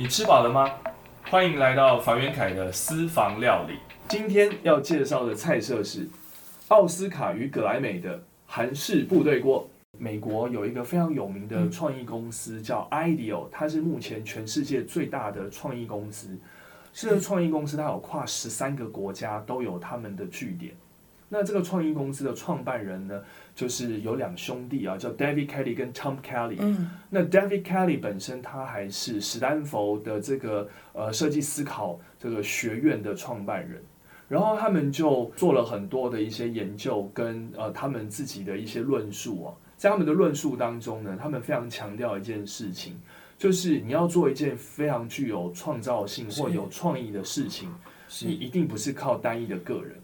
你吃饱了吗？欢迎来到房元凯的私房料理。今天要介绍的菜色是奥斯卡与葛莱美的韩式部队锅。美国有一个非常有名的创意公司叫 IDEO，它是目前全世界最大的创意公司。这个创意公司它有跨十三个国家都有他们的据点。那这个创意公司的创办人呢，就是有两兄弟啊，叫 David Kelly 跟 Tom Kelly。嗯，那 David Kelly 本身他还是史丹佛的这个呃设计思考这个学院的创办人，然后他们就做了很多的一些研究跟呃他们自己的一些论述啊，在他们的论述当中呢，他们非常强调一件事情，就是你要做一件非常具有创造性或有创意的事情，你一定不是靠单一的个人。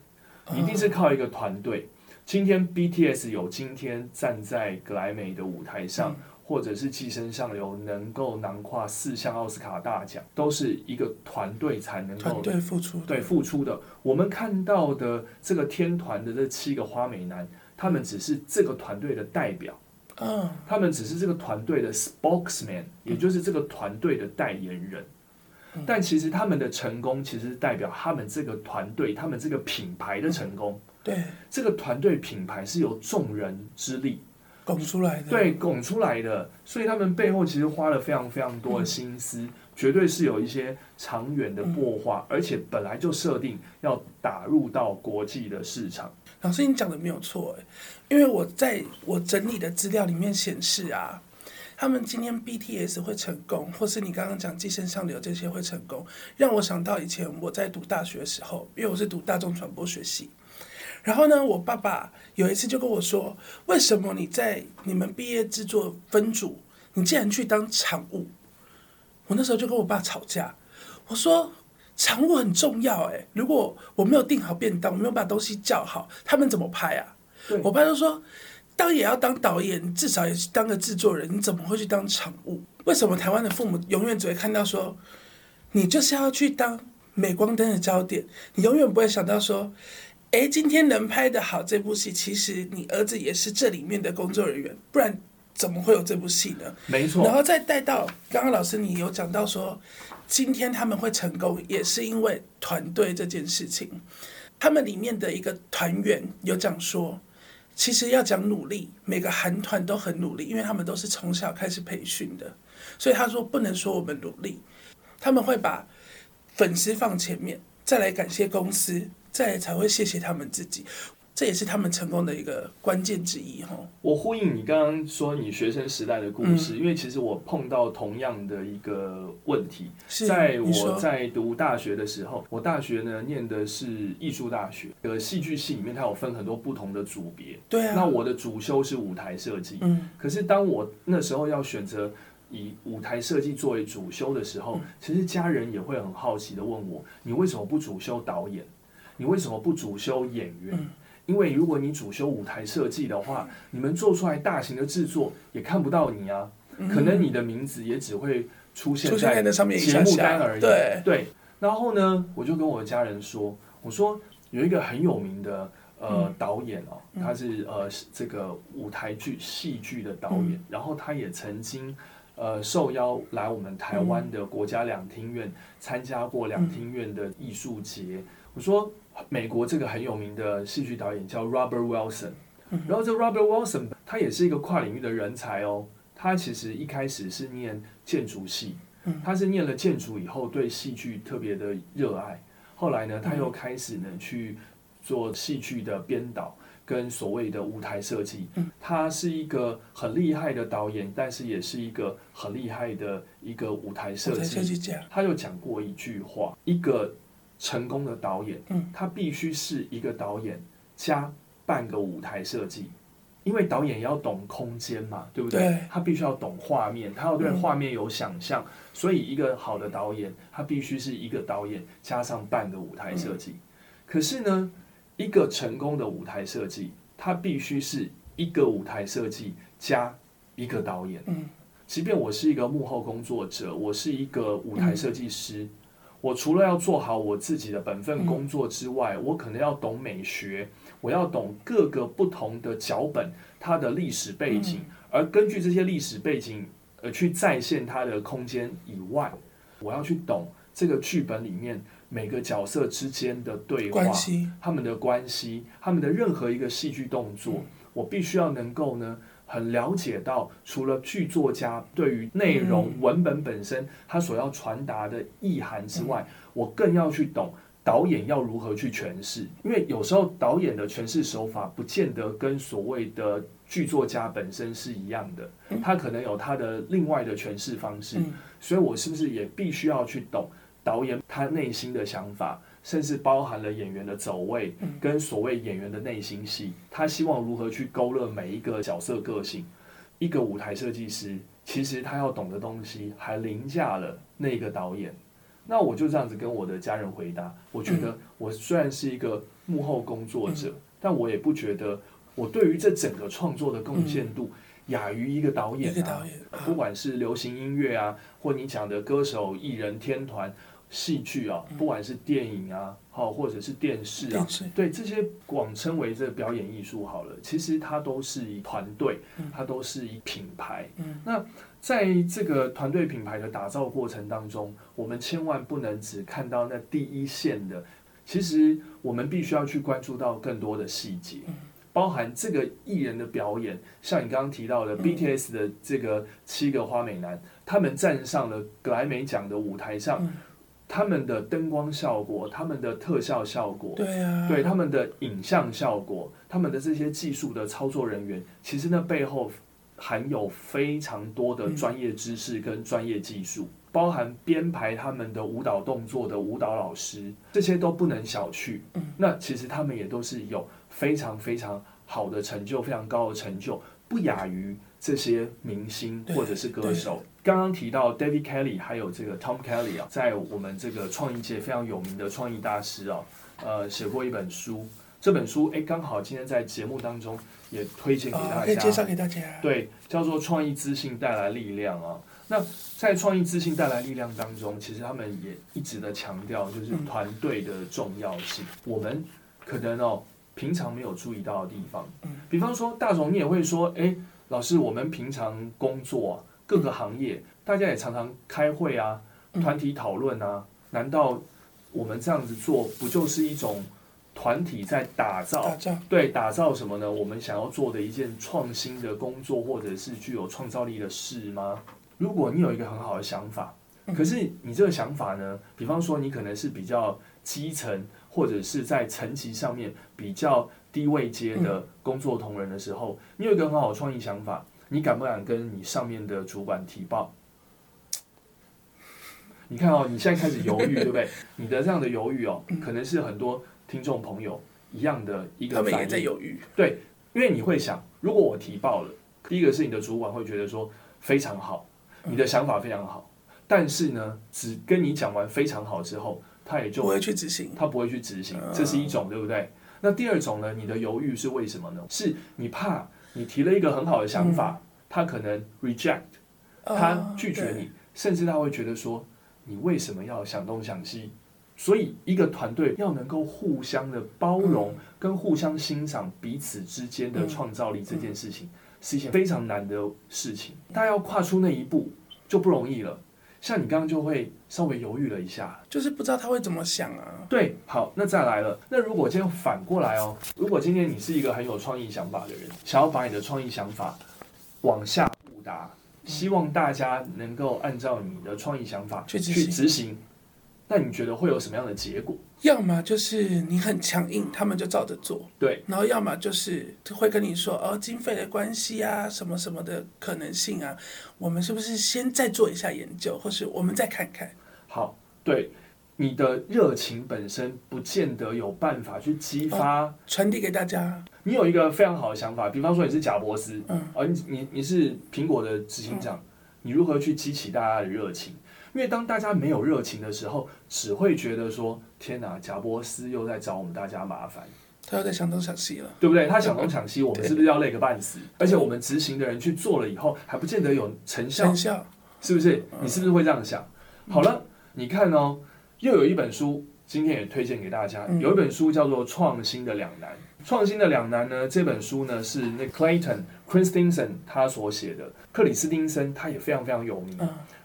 哦一定是靠一个团队。今天 BTS 有今天站在格莱美的舞台上，嗯或者是寄生上流能够囊括四项奥斯卡大奖，都是一个团队才能团够队付出，对付出的。我们看到的这个天团的这七个花美男，他们只是这个团队的代表，嗯，他们只是这个团队的 spokesman，也就是这个团队的代言人。但其实他们的成功，其实代表他们这个团队、他们这个品牌的成功。对，这个团队品牌是由众人之力。拱出来的，，对拱出来的，所以他们背后其实花了非常非常多的心思，绝对是有一些长远的擘画，而且本来就设定要打入到国际的市场。老师你讲的没有错哎，因为我在我整理的资料里面显示啊，他们今天 BTS 会成功，或是你刚刚讲寄生上流这些会成功，让我想到以前我在读大学的时候，因为我是读大众传播学系。然后呢，我爸爸有一次就跟我说：“为什么你在你们毕业制作分组，你竟然去当场务？”我那时候就跟我爸吵架，我说：“场务很重要哎，如果我没有订好便当，我没有把东西叫好，他们怎么拍啊？”我爸就说：“当也要当导演，至少也是当个制作人，你怎么会去当场务？为什么台湾的父母永远只会看到说，你就是要去当镁光灯的焦点，你永远不会想到说，诶，今天能拍得好这部戏，其实你儿子也是这里面的工作人员，不然怎么会有这部戏呢？没错，然后再带到刚刚老师你有讲到说，今天他们会成功，也是因为团队这件事情。他们里面的一个团员有讲说，其实要讲努力，每个韩团都很努力，因为他们都是从小开始培训的，所以他说不能说我们努力，他们会把粉丝放前面，再来感谢公司，再来才会谢谢他们自己，这也是他们成功的一个关键之一哈。我呼应你刚刚说你学生时代的故嗯事，因为其实我碰到同样的一个问题，在我在读大学的时候，我大学呢念的是艺术大学，呃，戏剧系里面它有分很多不同的组别。对啊，那我的主修是舞台设计，嗯可是当我那时候要选择以舞台设计作为主修的时候，其实家人也会很好奇的问我：你为什么不主修导演？你为什么不主修演员？嗯因为如果你主修舞台设计的话，你们做出来大型的制作也看不到你啊，可能你的名字也只会出现在节目单而已。对，对，然后呢，我就跟我的家人说，我说有一个很有名的呃、嗯。导演哦，他是呃是这个舞台剧戏剧的导演，然后他也曾经呃受邀来我们台湾的国家两厅院、参加过两厅院的艺术节。我说美国这个很有名的戏剧导演叫 Robert Wilson，然后这 Robert Wilson 他也是一个跨领域的人才哦。他其实一开始是念建筑系，他是念了建筑以后对戏剧特别的热爱，后来呢他又开始呢去做戏剧的编导跟所谓的舞台设计。他是一个很厉害的导演，但是也是一个很厉害的一个舞台设计。他有讲过一句话：一个成功的导演，嗯他必须是一个导演加半个舞台设计，因为导演也要懂空间嘛，对不对？对他必须要懂画面，他要对嗯画面有想象，所以一个好的导演，他必须是一个导演加上半个舞台设计。嗯可是呢，一个成功的舞台设计，他必须是一个舞台设计加一个导演。嗯即便我是一个幕后工作者，我是一个舞台设计师，我除了要做好我自己的本分工作之外，我可能要懂美学，我要懂各个不同的脚本它的历史背景，而根据这些历史背景，呃，去再现它的空间以外，我要去懂这个剧本里面每个角色之间的对话、他们的关系、他们的任何一个戏剧动作，我必须要能够呢。很了解到，除了剧作家对于内容文本本身他所要传达的意涵之外，我更要去懂导演要如何去诠释。因为有时候导演的诠释手法不见得跟所谓的剧作家本身是一样的，他可能有他的另外的诠释方式。所以我是不是也必须要去懂导演他内心的想法？甚至包含了演员的走位，跟所谓演员的内心戏，他希望如何去勾勒每一个角色个性。一个舞台设计师，其实他要懂的东西还凌驾了那个导演。那我就这样子跟我的家人回答，我觉得我虽然是一个幕后工作者，但我也不觉得我对于这整个创作的贡献度亚于一个导演啊。不管是流行音乐啊，或你讲的歌手、艺人、天团。戏剧啊，不管是电影啊，好或者是电视啊，对这些广称为这表演艺术好了，其实它都是一团队，它都是一品牌。那在这个团队品牌的打造过程当中，我们千万不能只看到那第一线的，其实我们必须要去关注到更多的细节，包含这个艺人的表演，像你刚刚提到的 BTS 的这个七个花美男，他们站上了格莱美奖的舞台上。他们的灯光效果，他们的特效效果，对啊，对他们的影像效果，他们的这些技术的操作人员，其实那背后含有非常多的专业知识跟专业技术，包含编排他们的舞蹈动作的舞蹈老师，这些都不能小觑。嗯，那其实他们也都是有非常非常好的成就，非常高的成就，不亚于这些明星或者是歌手。刚刚提到 David Kelly，还有这个 Tom Kelly 啊，在我们这个创意界非常有名的创意大师啊，呃，写过一本书。这本书哎，刚好今天在节目当中也推荐给大家，可以介绍给大家。对，叫做《创意自信带来力量》啊。那在创意自信带来力量当中，其实他们也一直的强调就是团队的重要性。我们可能哦，平常没有注意到的地方，比方说大总，你也会说，哎，老师，我们平常工作。各个行业，大家也常常开会啊，团体讨论啊。难道我们这样子做，不就是一种团体在打造？对，打造什么呢？我们想要做的一件创新的工作，或者是具有创造力的事吗？如果你有一个很好的想法，可是你这个想法呢？比方说，你可能是比较基层，或者是在层级上面比较低位阶的工作同仁的时候，你有一个很好的创意想法。你敢不敢跟你上面的主管提报？你看哦，你现在开始犹豫，对不对？你的这样的犹豫哦，可能是很多听众朋友一样的一个反应。他们也在犹豫。对，因为你会想，如果我提报了，第一个是你的主管会觉得说非常好，你的想法非常好，但是呢，只跟你讲完非常好之后，他也就不会去执行，他不会去执行，这是一种，对不对？那第二种呢？你的犹豫是为什么呢？是你怕。你提了一个很好的想法，他可能 reject，他拒绝你，甚至他会觉得说你为什么要想东想西？所以一个团队要能够互相的包容跟互相欣赏彼此之间的创造力，这件事情是一件非常难的事情。大家要跨出那一步就不容易了。像你刚刚就会稍微犹豫了一下，就是不知道他会怎么想啊。对，好，那再来了。那如果今天反过来哦，如果今天你是一个很有创意想法的人，想要把你的创意想法往下布达，希望大家能够按照你的创意想法去执行。那你觉得会有什么样的结果？要么就是你很强硬，他们就照着做。对，然后要么就是会跟你说哦，经费的关系啊，什么什么的可能性啊，我们是不是先再做一下研究，或是我们再看看？好，对，你的热情本身不见得有办法去激发传递给大家。你有一个非常好的想法，比方说你是贾博士，嗯，而你你你是苹果的执行长，你如何去激起大家的热情？因为当大家没有热情的时候，只会觉得说：“天哪，贾伯斯又在找我们大家麻烦。”他又在想东想西了，对不对？他想东想西，我们是不是要累个半死？而且我们执行的人去做了以后，还不见得有成效，成效是不是？你是不是会这样想？好了，你看哦，又有一本书，今天也推荐给大家。有一本书叫做《创新的两难》。创新的两难呢？这本书呢是那 Clayton Christensen 他所写的。克里斯汀森他也非常非常有名。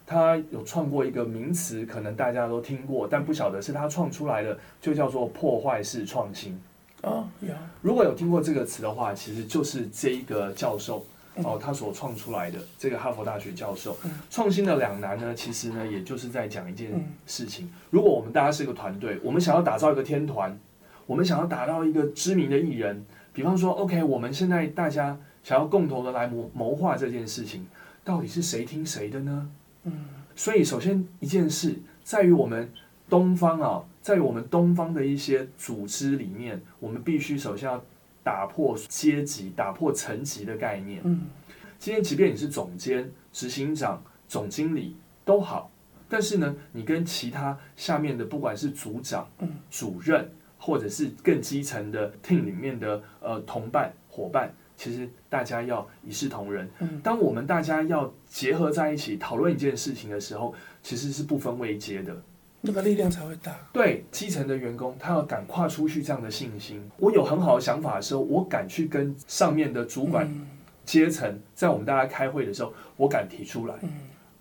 他有创过一个名词，可能大家都听过，但不晓得是他创出来的，就叫做破坏式创新。啊，有。如果有听过这个词的话，其实就是这一个教授哦，他所创出来的这个哈佛大学教授。创新的两难呢，其实呢，也就是在讲一件事情。如果我们大家是一个团队，我们想要打造一个天团，我们想要打造一个知名的艺人，比方说，OK，我们现在大家想要共同的来谋谋划这件事情，到底是谁听谁的呢？嗯，所以首先一件事在于我们东方啊，在于我们东方的一些组织里面，我们必须首先要打破阶级、打破层级的概念。嗯，今天即便你是总监、执行长、总经理都好，但是呢，你跟其他下面的不管是组长、主任，或者是更基层的 team 里面的呃同伴、伙伴。其实大家要一视同仁。嗯，当我们大家要结合在一起讨论一件事情的时候，其实是不分位阶的，那个力量才会大。对，基层的员工他要敢跨出去这样的信心。我有很好的想法的时候，我敢去跟上面的主管阶层，在我们大家开会的时候，我敢提出来。嗯，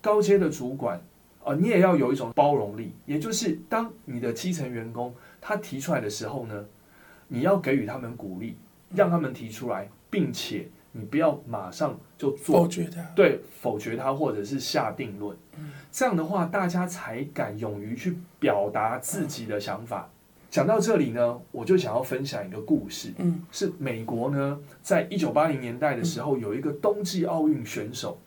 高阶的主管啊，你也要有一种包容力，也就是当你的基层员工他提出来的时候呢，你要给予他们鼓励，让他们提出来。并且你不要马上就做否决他，对否决他或者是下定论，这样的话大家才敢勇于去表达自己的想法。讲到这里呢，我就想要分享一个故事，嗯，是美国呢，在一九八零年代的时候，有一个冬季奥运选手，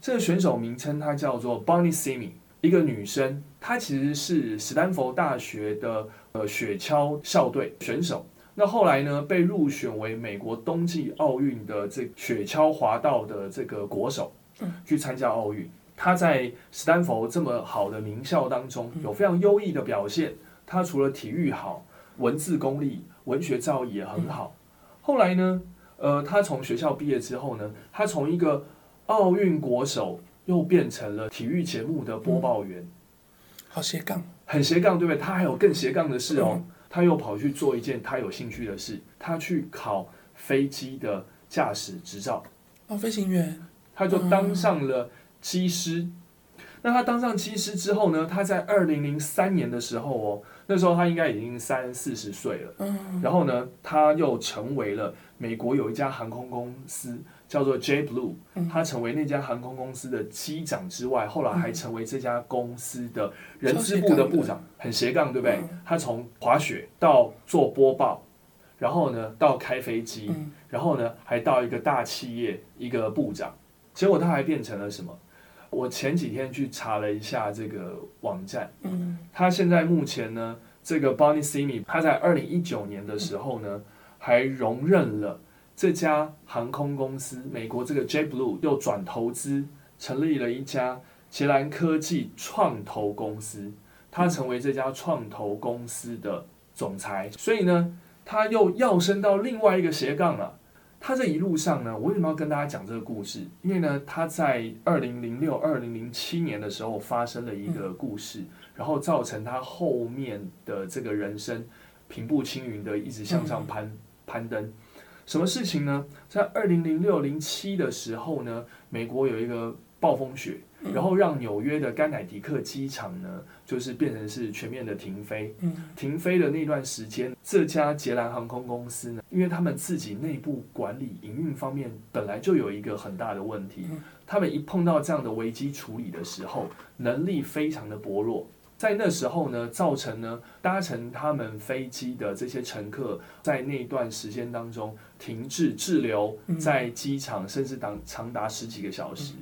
这个选手名称他叫做 Bonnie Simi，一个女生，她其实是史丹佛大学的呃雪橇校队选手。那后来呢？被入选为美国冬季奥运的这雪橇滑道的这个国手，去参加奥运。他在斯坦福这么好的名校当中，有非常优异的表现。他除了体育好，文字功力、文学造诣也很好。后来呢？呃，他从学校毕业之后呢，他从一个奥运国手，又变成了体育节目的播报员。好斜杠，很斜杠，对不对？他还有更斜杠的事哦。他又跑去做一件他有兴趣的事，他去考飞机的驾驶执照。哦，飞行员。他就当上了机师。那他当上机师之后呢？他在二零零三年的时候哦，那时候他应该已经三四十岁了。嗯。然后呢，他又成为了美国有一家航空公司。叫做 J Blue，他成为那家航空公司的机长之外，后来还成为这家公司的人事部的部长，很斜杠，对不对？他从滑雪到做播报，然后呢到开飞机，然后呢还到一个大企业一个部长，结果他还变成了什么？我前几天去查了一下这个网站，他现在目前呢，这个 Bonnie Simi，他在二零一九年的时候呢，还荣任了。这家航空公司，美国这个 JetBlue 又转投资，成立了一家捷兰科技创投公司，他成为这家创投公司的总裁。所以呢，他又要升到另外一个斜杠了。他这一路上呢，我为什么要跟大家讲这个故事？因为呢，他在二零零六、二零零七年的时候发生了一个故事，然后造成他后面的这个人生平步青云的一直向上攀攀登。什么事情呢？在二零零六零七的时候呢，美国有一个暴风雪，然后让纽约的甘乃迪克机场呢，就是变成是全面的停飞。停飞的那段时间，这家捷兰航空公司呢，因为他们自己内部管理营运方面本来就有一个很大的问题，他们一碰到这样的危机处理的时候，能力非常的薄弱。在那时候呢，造成呢搭乘他们飞机的这些乘客，在那段时间当中停滞滞留在机场，甚至长长达十几个小时。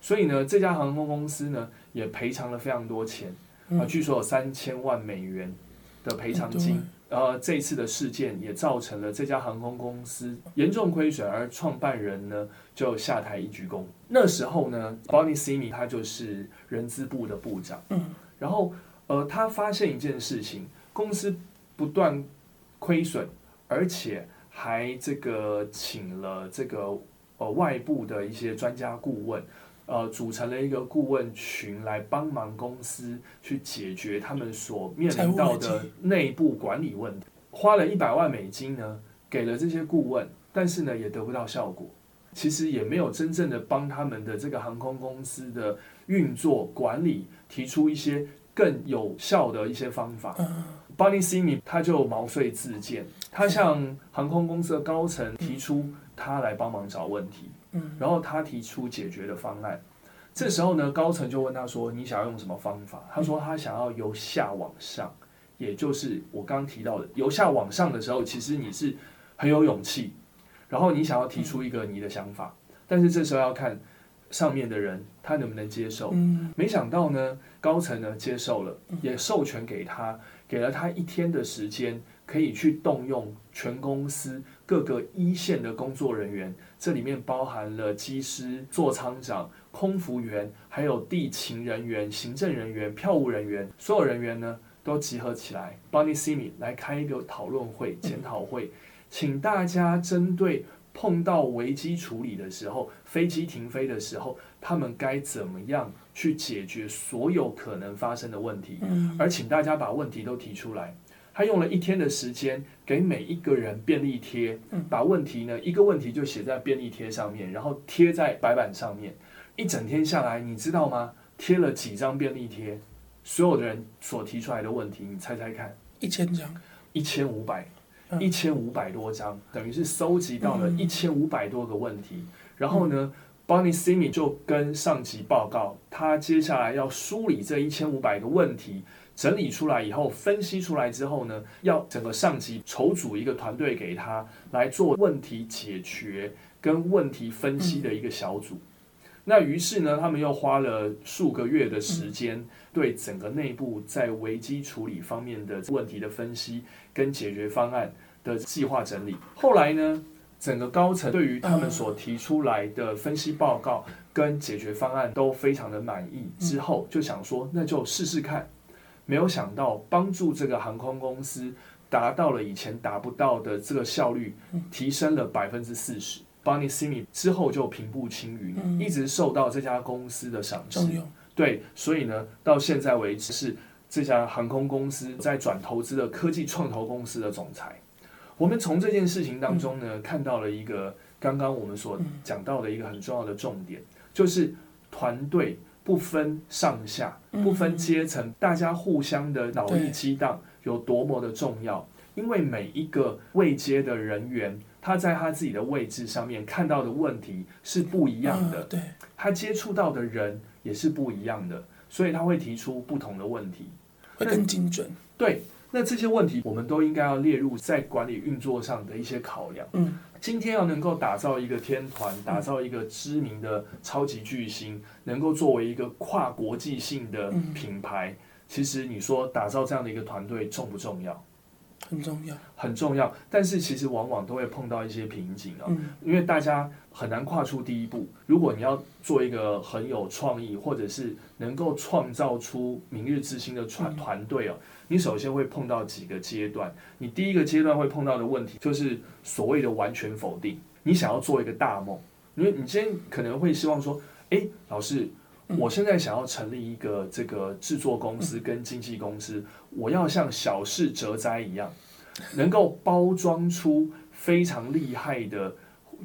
所以呢，这家航空公司呢也赔偿了非常多钱啊，据说有三千万美元的赔偿金。呃，这次的事件也造成了这家航空公司严重亏损，而创办人呢就下台一鞠躬。那时候呢，Bonnie Simi 他就是人资部的部长。嗯。然后，呃，他发现一件事情，公司不断亏损，而且还这个请了这个呃外部的一些专家顾问，呃，组成了一个顾问群来帮忙公司去解决他们所面临到的内部管理问题。花了一百万美金呢，给了这些顾问，但是呢，也得不到效果。其实也没有真正的帮他们的这个航空公司的运作管理提出一些更有效的一些方法。Bonnie Simi 他就毛遂自荐，他向航空公司的高层提出他来帮忙找问题，然后他提出解决的方案。这时候呢，高层就问他说：“你想要用什么方法？”他说：“他想要由下往上，也就是我刚刚提到的由下往上的时候，其实你是很有勇气，然后你想要提出一个你的想法，但是这时候要看上面的人他能不能接受。没想到呢，高层呢接受了，也授权给他。”给了他一天的时间，可以去动用全公司各个一线的工作人员，这里面包含了机师、座舱长、空服员，还有地勤人员、行政人员、票务人员，所有人员呢都集合起来，Bonnie Simi 来开一个讨论会、检讨会，请大家针对。碰到危机处理的时候，飞机停飞的时候，他们该怎么样去解决所有可能发生的问题？而请大家把问题都提出来。他用了一天的时间，给每一个人便利贴，把问题呢一个问题就写在便利贴上面，然后贴在白板上面。一整天下来，你知道吗？贴了几张便利贴？所有的人所提出来的问题，你猜猜看？一千张，一千五百。一千五百多张，等于是收集到了一千五百多个问题。然后呢，Bonnie Simi 就跟上级报告，他接下来要梳理这一千五百个问题，整理出来以后，分析出来之后呢，要整个上级筹组一个团队给他来做问题解决跟问题分析的一个小组。那于是呢，他们又花了数个月的时间，对整个内部在危机处理方面的问题的分析跟解决方案的计划整理。后来呢，整个高层对于他们所提出来的分析报告跟解决方案都非常的满意，之后就想说，那就试试看。没有想到，帮助这个航空公司达到了以前达不到的这个效率，提升了百分之四十。Bonnie Simi 之后就平步青云，一直受到这家公司的赏识。对，所以呢，到现在为止是这家航空公司在转投资的科技创投公司的总裁。我们从这件事情当中呢，看到了一个刚刚我们所讲到的一个很重要的重点，就是团队不分上下、不分阶层，大家互相的脑力激荡有多么的重要。因为每一个位阶的人员。他在他自己的位置上面看到的问题是不一样的，对，他接触到的人也是不一样的，所以他会提出不同的问题，会更精准。对，那这些问题我们都应该要列入在管理运作上的一些考量。嗯，今天要能够打造一个天团，打造一个知名的超级巨星，能够作为一个跨国际性的品牌，其实你说打造这样的一个团队重不重要？很重要，很重要，但是其实往往都会碰到一些瓶颈啊，因为大家很难跨出第一步。如果你要做一个很有创意，或者是能够创造出明日之星的团团队哦，你首先会碰到几个阶段。你第一个阶段会碰到的问题，就是所谓的完全否定。你想要做一个大梦，因为你今天可能会希望说，哎，老师。我现在想要成立一个这个制作公司跟经纪公司，我要像小事哲哉一样，能够包装出非常厉害的，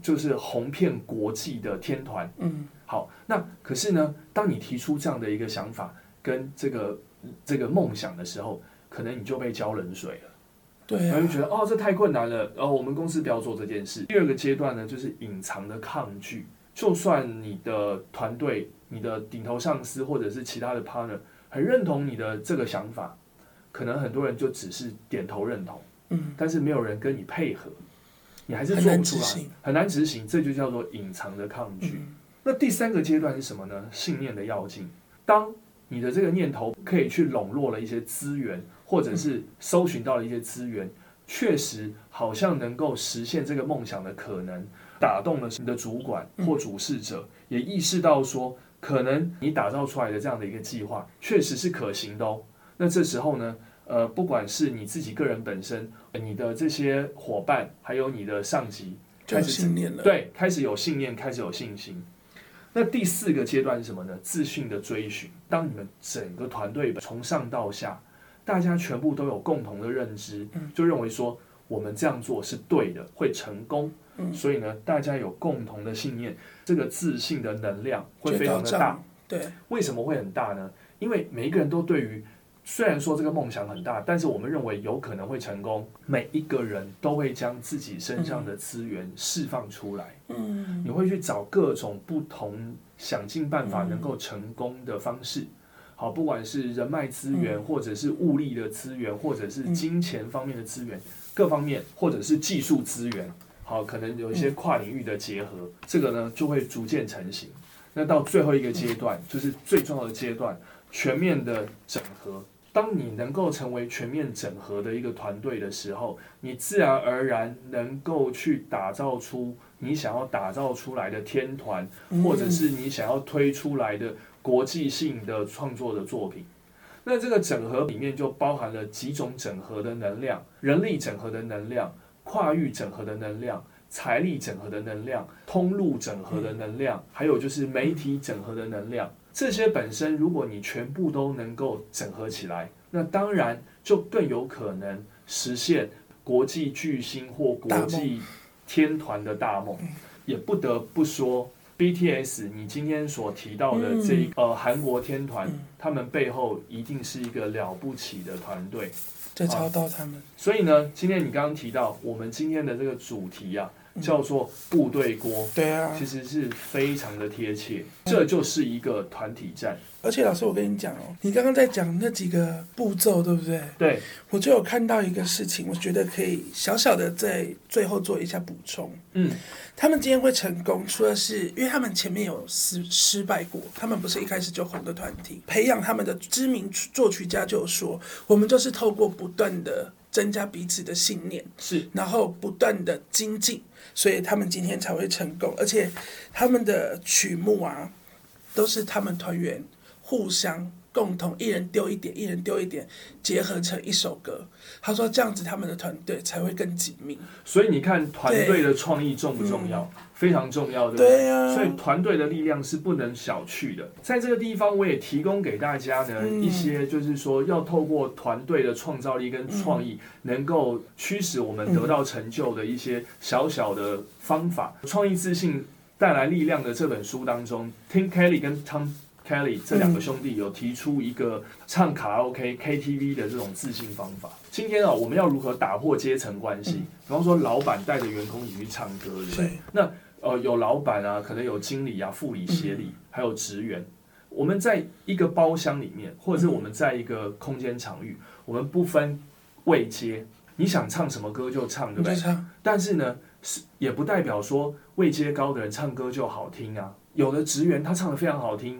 就是红遍国际的天团。嗯，好，那可是呢，当你提出这样的一个想法跟这个这个梦想的时候，可能你就被浇冷水了。对，然后就觉得哦，这太困难了，然后我们公司不要做这件事。第二个阶段呢，就是隐藏的抗拒，就算你的团队。你的顶头上司或者是其他的 partner 很认同你的这个想法，可能很多人就只是点头认同，嗯，但是没有人跟你配合，你还是做不出来，很难执行，这就叫做隐藏的抗拒。那第三个阶段是什么呢？信念的要进。当你的这个念头可以去笼络了一些资源，或者是搜寻到了一些资源，确实好像能够实现这个梦想的可能，打动了你的主管或主事者，也意识到说。可能你打造出来的这样的一个计划确实是可行的哦。那这时候呢，呃，不管是你自己个人本身，你的这些伙伴，还有你的上级，开始信念了，对，开始有信念，开始有信心。那第四个阶段是什么呢？自信的追寻。当你们整个团队从上到下，大家全部都有共同的认知，就认为说我们这样做是对的，会成功。所以呢，大家有共同的信念，这个自信的能量会非常的大。对，为什么会很大呢？因为每一个人都对于虽然说这个梦想很大，但是我们认为有可能会成功。每一个人都会将自己身上的资源释放出来，嗯，你会去找各种不同，想尽办法能够成功的方式。好，不管是人脉资源，或者是物力的资源，或者是金钱方面的资源，各方面，或者是技术资源，好，可能有一些跨领域的结合，这个呢就会逐渐成型。那到最后一个阶段，就是最重要的阶段，全面的整合。当你能够成为全面整合的一个团队的时候，你自然而然能够去打造出你想要打造出来的天团，或者是你想要推出来的国际性的创作的作品。那这个整合里面就包含了几种整合的能量：人力整合的能量、跨域整合的能量、财力整合的能量、通路整合的能量，还有就是媒体整合的能量。这些本身，如果你全部都能够整合起来，那当然就更有可能实现国际巨星或国际天团的大梦。也不得不说，BTS，你今天所提到的这呃韩国天团，他们背后一定是一个了不起的团队，在操到他们。所以呢，今天你刚刚提到我们今天的这个主题啊。叫做部队锅，对啊，其实是非常的贴切，这就是一个团体战。而且老师，我跟你讲哦，你刚刚在讲那几个步骤，对不对？对，我就有看到一个事情，我觉得可以小小的在最后做一下补充。嗯，他们今天会成功，除了是因为他们前面有失失败过，他们不是一开始就红的团体，培养他们的知名作曲家就说，我们就是透过不断的。增加彼此的信念，是，然后不断的精进，所以他们今天才会成功。而且他们的曲目啊，都是他们团员互相共同，一人丢一点，一人丢一点，结合成一首歌。他说这样子，他们的团队才会更紧密。所以你看，团队的创意重不重要？非常重要，对不对？所以团队的力量是不能小觑的。在这个地方，我也提供给大家呢一些，就是说要透过团队的创造力跟创意，能够驱使我们得到成就的一些小小的方法。创意自信带来力量的这本书当中，Tim Kelly 跟 Tom Kelly 这两个兄弟有提出一个唱卡拉 OK KTV 的这种自信方法。今天啊，我们要如何打破阶层关系？比方说，老板带着员工一起去唱歌，对不对？那呃，有老板啊，可能有经理啊、副理、协理，还有职员。我们在一个包厢里面，或者是我们在一个空间场域，我们不分位阶，你想唱什么歌就唱，对不对？但是呢，是也不代表说位阶高的人唱歌就好听啊。有的职员他唱的非常好听，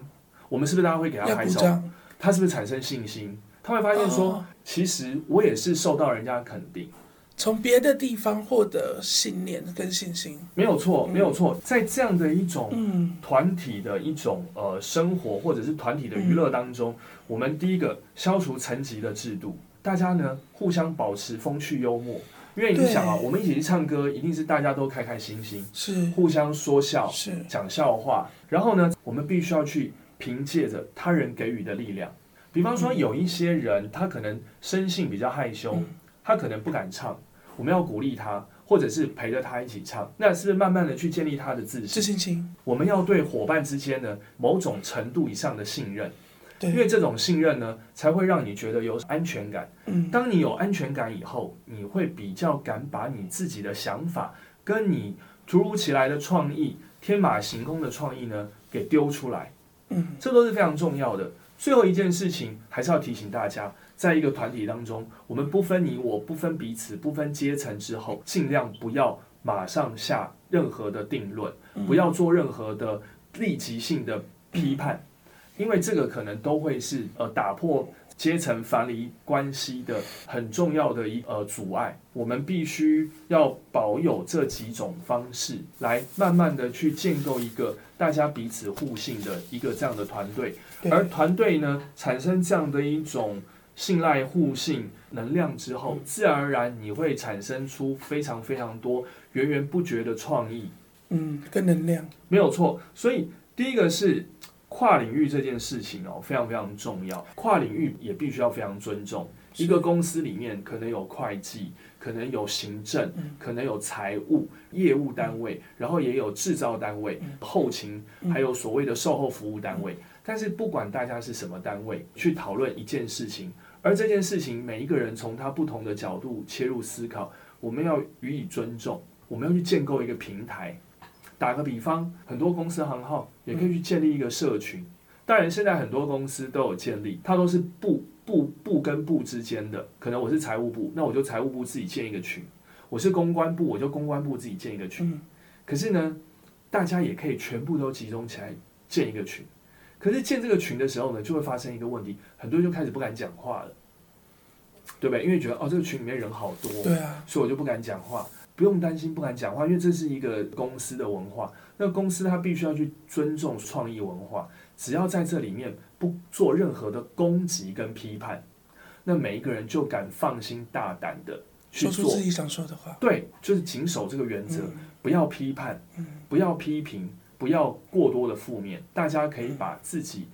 我们是不是大家会给他拍照？他是不是产生信心？他会发现说，其实我也是受到人家肯定。从别的地方获得信念跟信心，没有错，没有错。在这样的一种团体的一种呃生活，或者是团体的娱乐当中，我们第一个消除层级的制度，大家呢互相保持风趣幽默。因为你想啊，我们一起去唱歌，一定是大家都开开心心，是互相说笑，是讲笑话。然后呢，我们必须要去凭借着他人给予的力量，比方说有一些人，他可能生性比较害羞，他可能不敢唱。我们要鼓励他，或者是陪着他一起唱，那是不是慢慢的去建立他的自信？自信心。我们要对伙伴之间的某种程度以上的信任，对，因为这种信任呢，才会让你觉得有安全感。嗯，当你有安全感以后，你会比较敢把你自己的想法，跟你突如其来的创意、天马行空的创意呢，给丢出来。嗯，这都是非常重要的。最后一件事情，还是要提醒大家。在一个团体当中，我们不分你我，不分彼此，不分阶层之后，尽量不要马上下任何的定论，不要做任何的立即性的批判，因为这个可能都会是呃打破阶层藩篱关系的很重要的一呃阻碍。我们必须要保有这几种方式，来慢慢的去建构一个大家彼此互信的一个这样的团队，而团队呢产生这样的一种。信赖互信能量之后，自然而然你会产生出非常非常多源源不绝的创意，嗯，跟能量没有错。所以第一个是跨领域这件事情哦，非常非常重要。跨领域也必须要非常尊重。一个公司里面可能有会计，可能有行政，可能有财务、业务单位，然后也有制造单位、后勤，还有所谓的售后服务单位。但是不管大家是什么单位，去讨论一件事情，而这件事情每一个人从他不同的角度切入思考，我们要予以尊重，我们要去建构一个平台。打个比方，很多公司行号也可以去建立一个社群。当然，现在很多公司都有建立，它都是部部部跟部之间的。可能我是财务部，那我就财务部自己建一个群；我是公关部，我就公关部自己建一个群。可是呢，大家也可以全部都集中起来建一个群。可是建这个群的时候呢，就会发生一个问题，很多人就开始不敢讲话了，对不对？因为觉得哦，这个群里面人好多，对啊，所以我就不敢讲话。不用担心不敢讲话，因为这是一个公司的文化。那公司它必须要去尊重创意文化。只要在这里面不做任何的攻击跟批判，那每一个人就敢放心大胆的去说出自己想说的话。对，就是谨守这个原则，不要批判，不要批评，不要过多的负面。大家可以把自己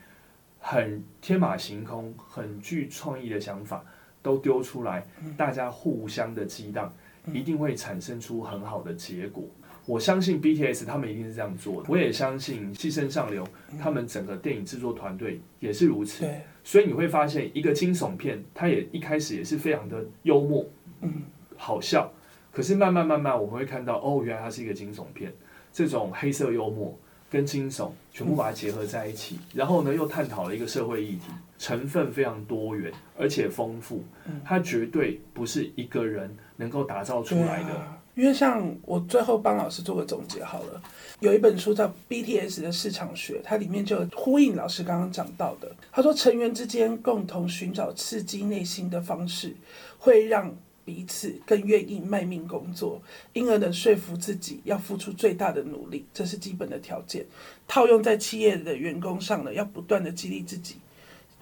很天马行空、很具创意的想法都丢出来，大家互相的激荡，一定会产生出很好的结果。我相信 BTS 他们一定是这样做的，我也相信《寄生上流》他们整个电影制作团队也是如此。对，所以你会发现，一个惊悚片，它也一开始也是非常的幽默，嗯，好笑。可是慢慢慢慢，我们会看到，哦，原来它是一个惊悚片。这种黑色幽默跟惊悚全部把它结合在一起，然后呢，又探讨了一个社会议题，成分非常多元而且丰富。它绝对不是一个人能够打造出来的。因为像我最后帮老师做个总结好了，有一本书叫《BTS 的市场学》，它里面就呼应老师刚刚讲到的。他说，成员之间共同寻找刺激内心的方式，会让彼此更愿意卖命工作，因而能说服自己要付出最大的努力，这是基本的条件。套用在企业的员工上呢，要不断的激励自己，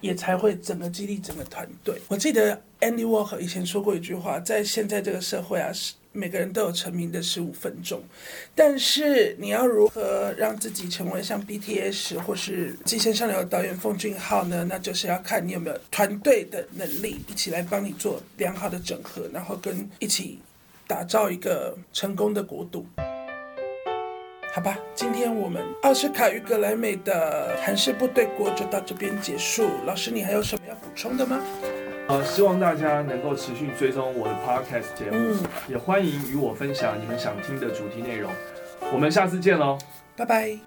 也才会整个激励整个团队。我记得 Andy Walker 以前说过一句话，在现在这个社会啊是。每个人都有成名的十五分钟，但是你要如何让自己成为像 BTS 或是《寄生上流》的导演奉俊昊呢？那就是要看你有没有团队的能力，一起来帮你做良好的整合，然后跟一起打造一个成功的国度。好吧，今天我们奥斯卡与格莱美的韩式部队国就到这边结束。老师，你还有什么要补充的吗？呃，希望大家能够持续追踪我的 podcast 节目，也欢迎与我分享你们想听的主题内容。我们下次见喽，拜拜。